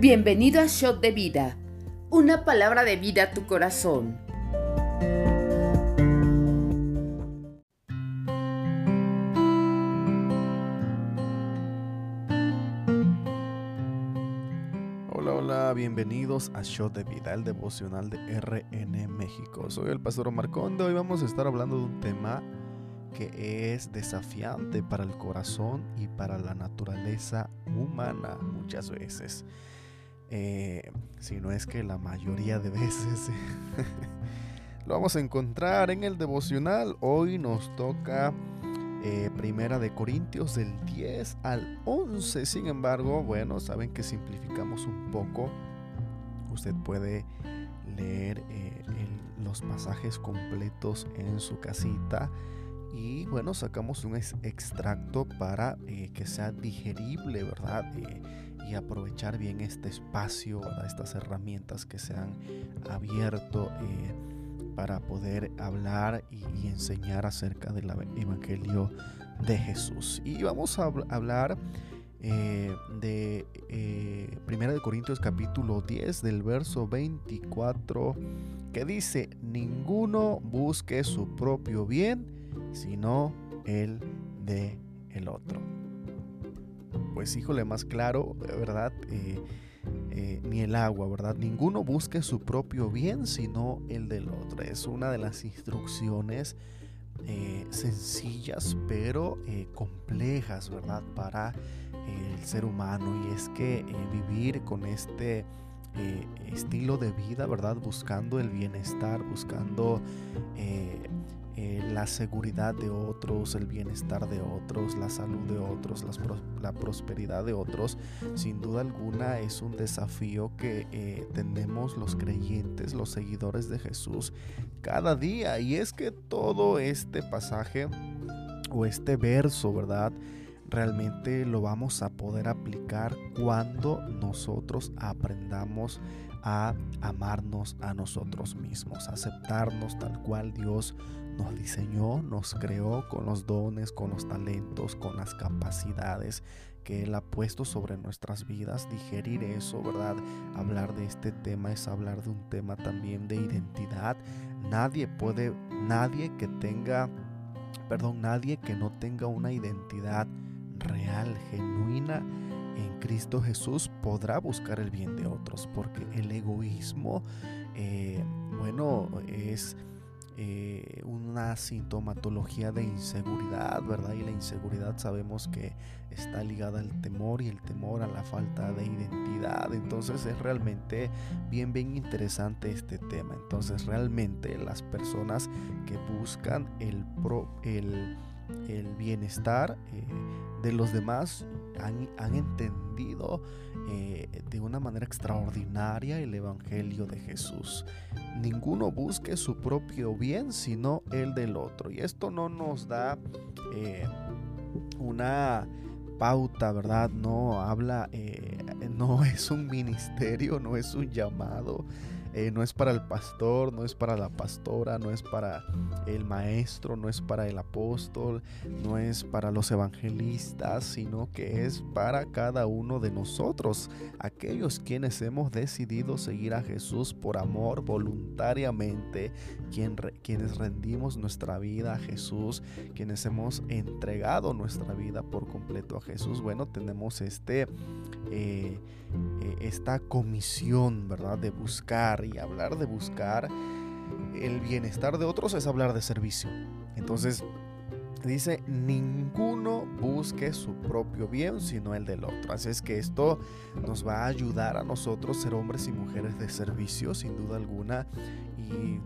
Bienvenido a Shot de Vida, una palabra de vida a tu corazón. Hola, hola, bienvenidos a Shot de Vida, el devocional de RN México. Soy el pastor Marcondo y vamos a estar hablando de un tema que es desafiante para el corazón y para la naturaleza humana muchas veces. Eh, si no es que la mayoría de veces lo vamos a encontrar en el devocional. Hoy nos toca eh, Primera de Corintios del 10 al 11. Sin embargo, bueno, saben que simplificamos un poco. Usted puede leer eh, los pasajes completos en su casita. Y bueno, sacamos un extracto para que sea digerible, ¿verdad? y aprovechar bien este espacio, estas herramientas que se han abierto eh, para poder hablar y, enseñar acerca del Evangelio de Jesús. Y vamos a hablar eh, de eh, 1 de Corintios capítulo 10 del verso 24 que dice, ninguno busque su propio bien, sino el de el otro pues híjole, más claro, ¿verdad? Eh, eh, ni el agua, ¿verdad? Ninguno busque su propio bien, sino el del otro. Es una de las instrucciones eh, sencillas, pero complejas, ¿verdad? Para el ser humano. Y es que vivir con este estilo de vida, ¿verdad? Buscando el bienestar, buscando la seguridad de otros, el bienestar de otros, la salud de otros, la prosperidad de otros, sin duda alguna es un desafío que eh, tenemos los creyentes, los seguidores de Jesús cada día. Y es que todo este pasaje o este verso, ¿verdad? Realmente lo vamos a poder aplicar cuando nosotros aprendamos a amarnos a nosotros mismos, aceptarnos tal cual Dios nos diseñó, nos creó con los dones, con los talentos, con las capacidades que Él ha puesto sobre nuestras vidas. Digerir eso, ¿verdad? Hablar de este tema es hablar de un tema también de identidad. Nadie puede, nadie que tenga, perdón, nadie que no tenga una identidad real, genuina en Cristo Jesús podrá buscar el bien de otros, porque el egoísmo, eh, bueno, es eh, una sintomatología de inseguridad, ¿verdad? Y la inseguridad sabemos que está ligada al temor y el temor a la falta de identidad. Entonces es realmente bien, bien interesante este tema. Entonces realmente las personas que buscan el, pro, el, el bienestar eh, de los demás han, entendido eh, de una manera extraordinaria el Evangelio de Jesús. Ninguno busque su propio bien, sino el del otro. Y esto no nos da eh, una pauta, ¿verdad? No habla, no es un ministerio, no es un llamado eh, no es para el pastor, no es para la pastora, no es para el maestro, no es para el apóstol, no es para los evangelistas, sino que es para cada uno de nosotros, aquellos quienes hemos decidido seguir a Jesús por amor voluntariamente, quienes rendimos nuestra vida a Jesús, quienes hemos entregado nuestra vida por completo a Jesús. Bueno, tenemos este... Eh, eh, esta comisión, ¿verdad? De buscar y hablar de buscar el bienestar de otros es hablar de servicio. Entonces, dice, ninguno busque su propio bien, sino el del otro. Así es que esto nos va a ayudar a nosotros ser hombres y mujeres de servicio, sin duda alguna. Y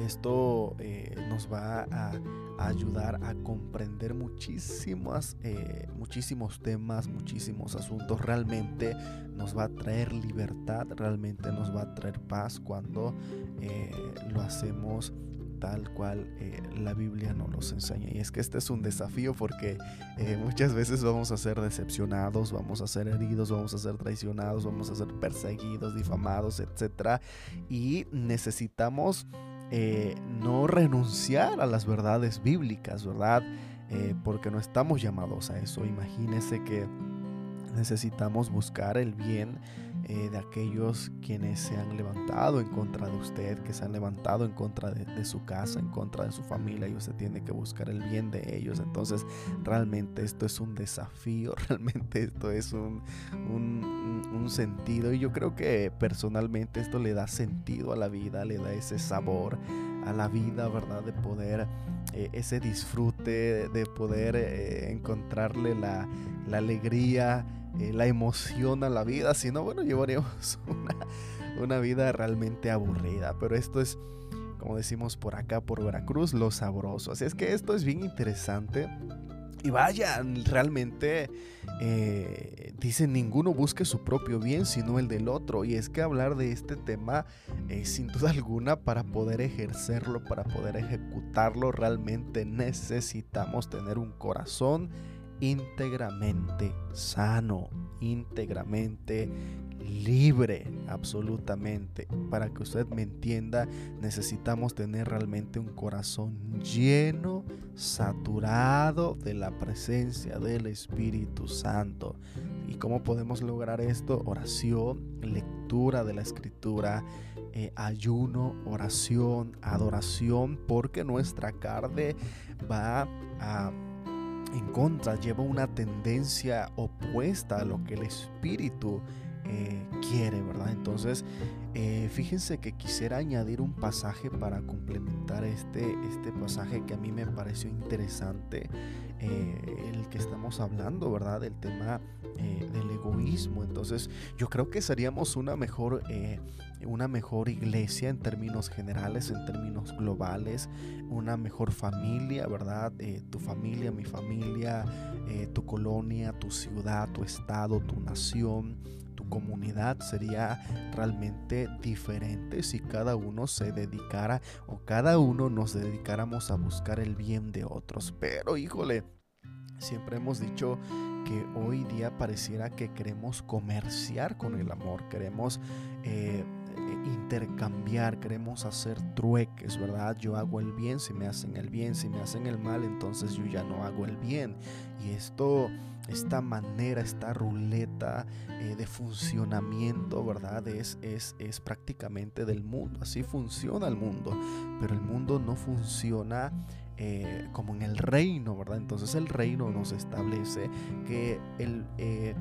esto eh, nos va a, ayudar a comprender muchísimas, eh, muchísimos temas, muchísimos asuntos. Realmente nos va a traer libertad, realmente nos va a traer paz cuando eh, lo hacemos tal cual la Biblia nos los enseña. Y es que este es un desafío porque muchas veces vamos a ser decepcionados, vamos a ser heridos, vamos a ser traicionados, vamos a ser perseguidos, difamados, etc. Y necesitamos eh, no renunciar a las verdades bíblicas, ¿verdad? Eh, porque no estamos llamados a eso. Imagínese que necesitamos buscar el bien eh, de aquellos quienes se han levantado en contra de usted, que se han levantado en contra de, su casa, en contra de su familia y usted tiene que buscar el bien de ellos. Entonces realmente esto es un desafío, realmente esto es un, un sentido y yo creo que personalmente esto le da sentido a la vida, le da ese sabor a la vida, ¿verdad? De poder, eh, ese disfrute, de poder eh, encontrarle la, alegría, eh, la emoción a la vida. Si no, bueno, llevaríamos una, una vida realmente aburrida. Pero esto es, como decimos por acá, por Veracruz, lo sabroso. Así es que esto es bien interesante. Y vaya, realmente eh, dicen ninguno busque su propio bien sino el del otro. Y es que hablar de este tema, sin duda alguna, para poder ejercerlo, para poder ejecutarlo, realmente necesitamos tener un corazón íntegramente sano, íntegramente libre, absolutamente. Para que usted me entienda, necesitamos tener realmente un corazón lleno, saturado de la presencia del Espíritu Santo. ¿Y cómo podemos lograr esto? Oración, lectura de la Escritura, eh, ayuno, oración, adoración, porque nuestra carne va a en contra, lleva una tendencia opuesta a lo que el espíritu eh, quiere, ¿verdad? Entonces, eh, fíjense que quisiera añadir un pasaje para complementar este, este pasaje que a mí me pareció interesante, eh, el que estamos hablando, ¿verdad? Del tema del egoísmo. Entonces, yo creo que seríamos una mejor, una mejor iglesia en términos generales, en términos globales, una mejor familia, ¿verdad? tu familia, mi familia, tu colonia, tu ciudad, tu estado, tu nación comunidad sería realmente diferente si cada uno se dedicara o cada uno nos dedicáramos a buscar el bien de otros. Pero híjole, siempre hemos dicho que hoy día pareciera que queremos comerciar con el amor, queremos... Eh, intercambiar, queremos hacer trueques, ¿verdad? Yo hago el bien si me hacen el bien, si me hacen el mal, entonces yo ya no hago el bien. Y esto, esta manera, esta ruleta eh, de funcionamiento, ¿verdad? Es, es, es prácticamente del mundo, así funciona el mundo, pero el mundo no funciona eh, como en el reino, ¿verdad? Entonces el reino nos establece que el, eh,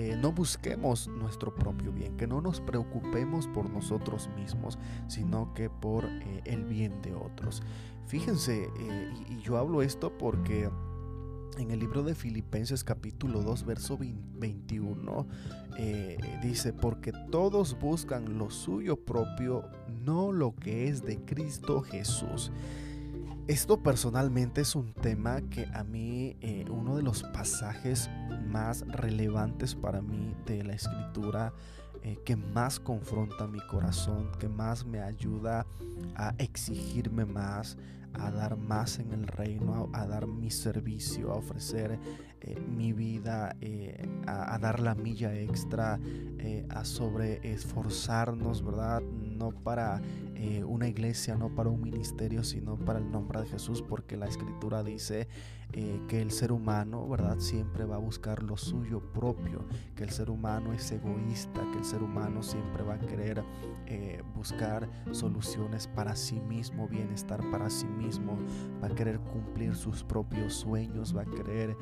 eh, no busquemos nuestro propio bien, que no nos preocupemos por nosotros mismos, sino que por eh, el bien de otros. Fíjense, eh, y, yo hablo esto porque en el libro de Filipenses capítulo 2, verso 21, dice, porque todos buscan lo suyo propio, no lo que es de Cristo Jesús. Esto personalmente es un tema que a mí, eh, uno de los pasajes más relevantes para mí de la escritura, eh, que más confronta mi corazón, que más me ayuda a exigirme más, a dar más en el reino, a, dar mi servicio, a ofrecer eh, mi vida, a, a, dar la milla extra, a sobre esforzarnos, ¿verdad? No para eh, una iglesia, no para un ministerio, sino para el nombre de Jesús, porque la escritura dice eh, que el ser humano, ¿verdad? Siempre va a buscar lo suyo propio, que el ser humano es egoísta, que el ser humano siempre va a querer eh, buscar soluciones para sí mismo, bienestar para sí mismo, va a querer cumplir sus propios sueños, va a querer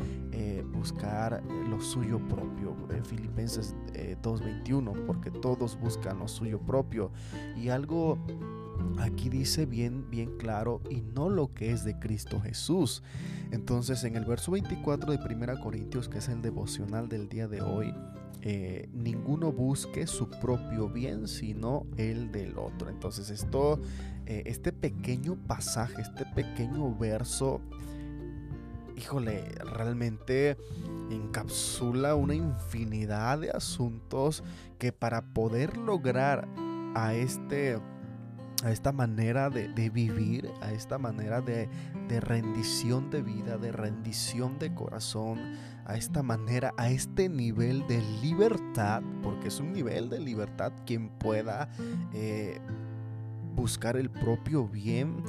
buscar lo suyo propio. Filipenses 2.21, porque todos buscan lo suyo propio. Y algo Aquí dice bien, bien claro, y no lo que es de Cristo Jesús. Entonces, en el verso 24 de 1 Corintios, que es el devocional del día de hoy, eh, ninguno busque su propio bien, sino el del otro. Entonces, esto, eh, este pequeño pasaje, este pequeño verso, híjole, realmente encapsula una infinidad de asuntos que para poder lograr a este a esta manera de, vivir, a esta manera de, rendición de vida, de rendición de corazón, a esta manera, a este nivel de libertad, porque es un nivel de libertad quien pueda eh, buscar el propio bien,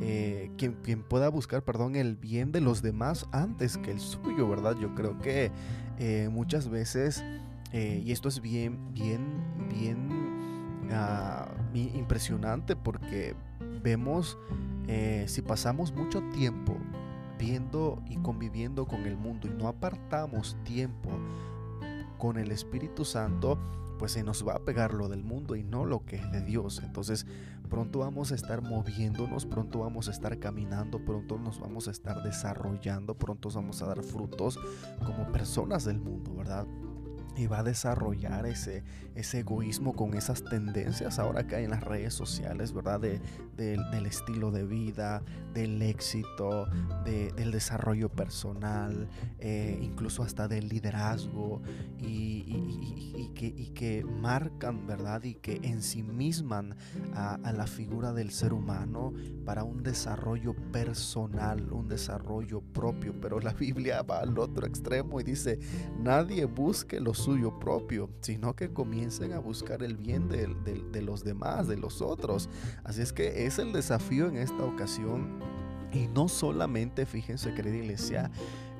eh, quien, quien, pueda buscar, perdón, el bien de los demás antes que el suyo, ¿verdad? Yo creo que eh, muchas veces, y esto es bien, bien bien ah, impresionante porque vemos eh, si pasamos mucho tiempo viendo y conviviendo con el mundo y no apartamos tiempo con el Espíritu Santo, pues se nos va a pegar lo del mundo y no lo que es de Dios. Entonces pronto vamos a estar moviéndonos, pronto vamos a estar caminando, pronto nos vamos a estar desarrollando, pronto vamos a dar frutos como personas del mundo, ¿verdad? Y va a desarrollar ese, ese egoísmo con esas tendencias ahora que hay en las redes sociales, ¿verdad? De, del estilo de vida, del éxito, del desarrollo personal, eh, incluso hasta del liderazgo y, que, que, marcan, ¿verdad? Y que ensimisman a, a la figura del ser humano para un desarrollo personal, un desarrollo propio. Pero la Biblia va al otro extremo y dice, nadie busque los suyo propio, sino que comiencen a buscar el bien de, los demás, de los otros. Así es que es el desafío en esta ocasión. Y no solamente, fíjense, querida iglesia,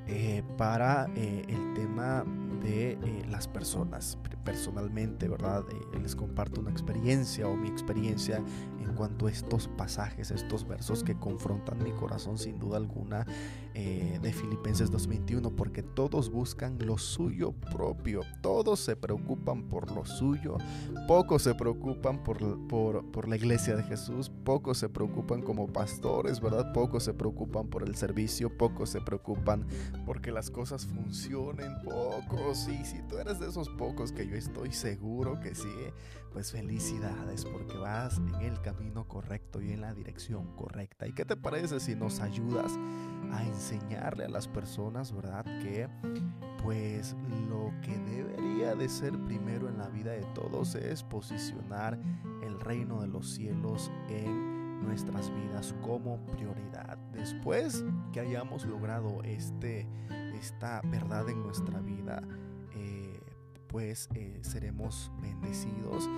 eh, para eh, el tema de eh, las personas. Personalmente, ¿verdad? les comparto una experiencia o mi experiencia en cuanto a estos pasajes, estos versos que confrontan mi corazón sin duda alguna eh, de Filipenses 2.21, porque todos buscan lo suyo propio, todos se preocupan por lo suyo, pocos se preocupan por, por, por la iglesia de Jesús, pocos se preocupan como pastores, ¿verdad? Pocos se preocupan por el servicio, pocos se preocupan porque las cosas funcionen, pocos, y si tú eres de esos pocos que yo estoy seguro que sí, pues felicidades porque vas en el camino correcto y en la dirección correcta. ¿Y qué te parece si nos ayudas a enseñarle a las personas, ¿verdad? Que pues lo que debería de ser primero en la vida de todos es posicionar el reino de los cielos en nuestras vidas como prioridad. Después que hayamos logrado este, esta verdad en nuestra vida, eh, pues eh, seremos bendecidos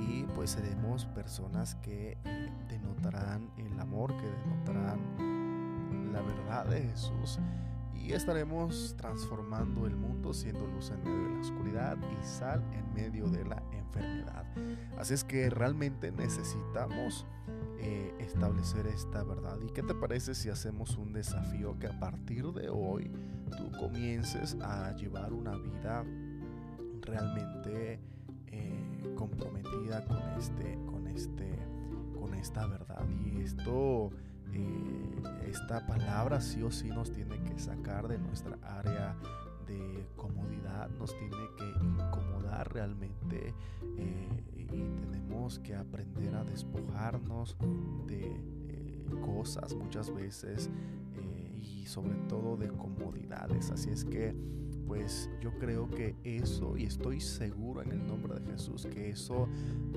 y pues seremos personas que eh, denotarán el amor, que denotarán la verdad de Jesús y estaremos transformando el mundo siendo luz en medio de la oscuridad y sal en medio de la enfermedad. Así es que realmente necesitamos eh, establecer esta verdad. ¿Y qué te parece si hacemos un desafío que a partir de hoy tú comiences a llevar una vida realmente comprometida con este, con este, con esta verdad? Y esto eh, esta palabra sí o sí nos tiene que sacar de nuestra área de comodidad, nos tiene que incomodar realmente eh, y tenemos que aprender a despojarnos de eh, cosas muchas veces y sobre todo de comodidades. Así es que pues yo creo que eso, y estoy seguro en el nombre de Jesús, que eso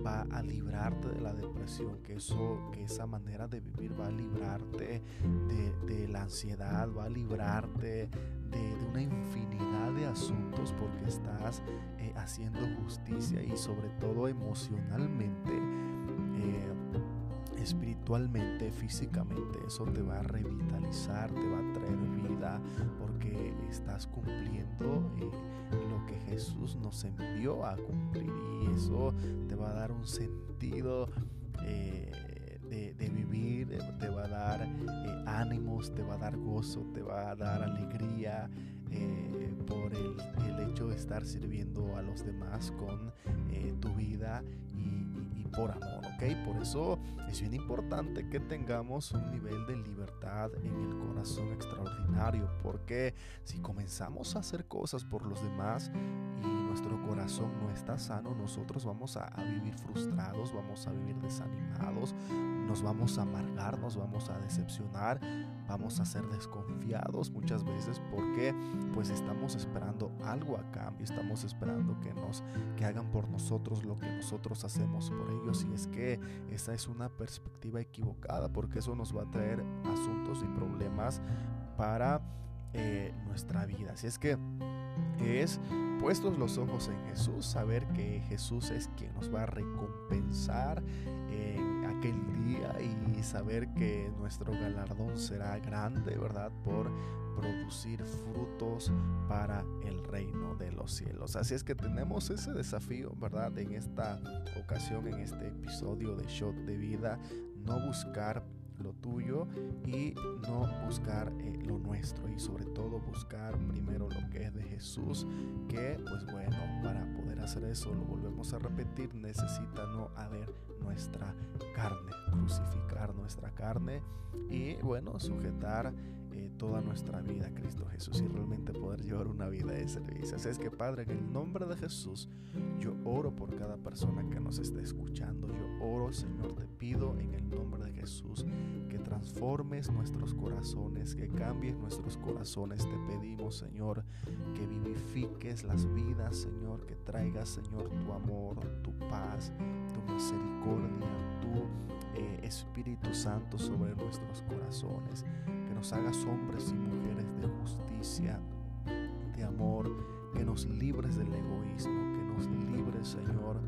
va a librarte de la depresión, que eso, que esa manera de vivir va a librarte de, la ansiedad, va a librarte de, una infinidad de asuntos porque estás eh, haciendo justicia y sobre todo emocionalmente. Eh, espiritualmente, físicamente, eso te va a revitalizar, te va a traer vida, porque estás cumpliendo eh, lo que Jesús nos envió a cumplir y eso te va a dar un sentido. Eh, de, vivir, eh, te va a dar ánimos, te va a dar gozo, te va a dar alegría por el, el, hecho de estar sirviendo a los demás con tu vida por amor, ¿ok? Por eso es bien importante que tengamos un nivel de libertad en el corazón extraordinario, porque si comenzamos a hacer cosas por los demás y nuestro corazón no está sano, nosotros vamos a, vivir frustrados, vamos a vivir desanimados, nos vamos a amargar, nos vamos a decepcionar, vamos a ser desconfiados muchas veces porque pues estamos esperando algo a cambio, estamos esperando que nos que hagan por nosotros lo que nosotros hacemos por ellos y es que esa es una perspectiva equivocada porque eso nos va a traer asuntos y problemas para eh, nuestra vida. Así es que es puestos los ojos en Jesús, saber que Jesús es quien nos va a recompensar y saber que nuestro galardón será grande, ¿verdad? Por producir frutos para el reino de los cielos. Así es que tenemos ese desafío, ¿verdad? En esta ocasión, en este episodio de Shot de Vida, no buscar lo tuyo y no buscar eh, lo nuestro y sobre todo buscar primero lo que es de Jesús que pues bueno para poder hacer eso lo volvemos a repetir necesita no haber nuestra carne crucificar nuestra carne y bueno sujetar eh, toda nuestra vida a Cristo Jesús y realmente poder llevar una vida de servicio. Así es que Padre, en el nombre de Jesús, yo oro por cada persona que nos esté escuchando. Yo oro, Señor, te pido en el nombre de Jesús que transformes nuestros corazones, que cambies nuestros corazones. Te pedimos, Señor, que vivifiques las vidas, Señor, que traigas, Señor, tu amor, tu paz, tu misericordia, tu eh, Espíritu Santo sobre nuestros corazones nos hagas hombres y mujeres de justicia, de amor, que nos libres del egoísmo, que nos libres, Señor,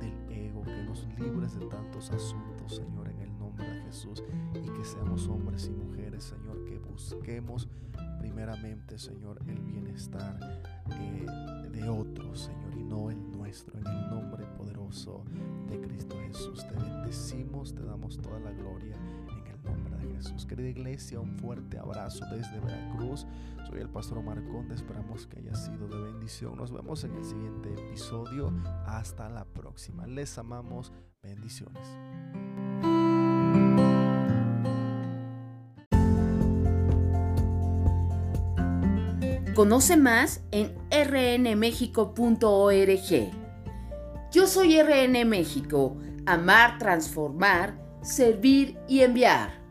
del ego, que nos libres de tantos asuntos, Señor, en el nombre de Jesús, y que seamos hombres y mujeres, Señor, que busquemos primeramente, Señor, el bienestar eh, de otros, Señor, y no el nuestro, en el nombre poderoso de Cristo Jesús. Te bendecimos, te damos toda la gloria Jesús. Querida iglesia, un fuerte abrazo desde Veracruz. Soy el pastor Marconde, esperamos que haya sido de bendición. Nos vemos en el siguiente episodio. Hasta la próxima. Les amamos. Bendiciones. Conoce más en rnmexico.org. Yo soy RN México, amar, transformar, servir y enviar.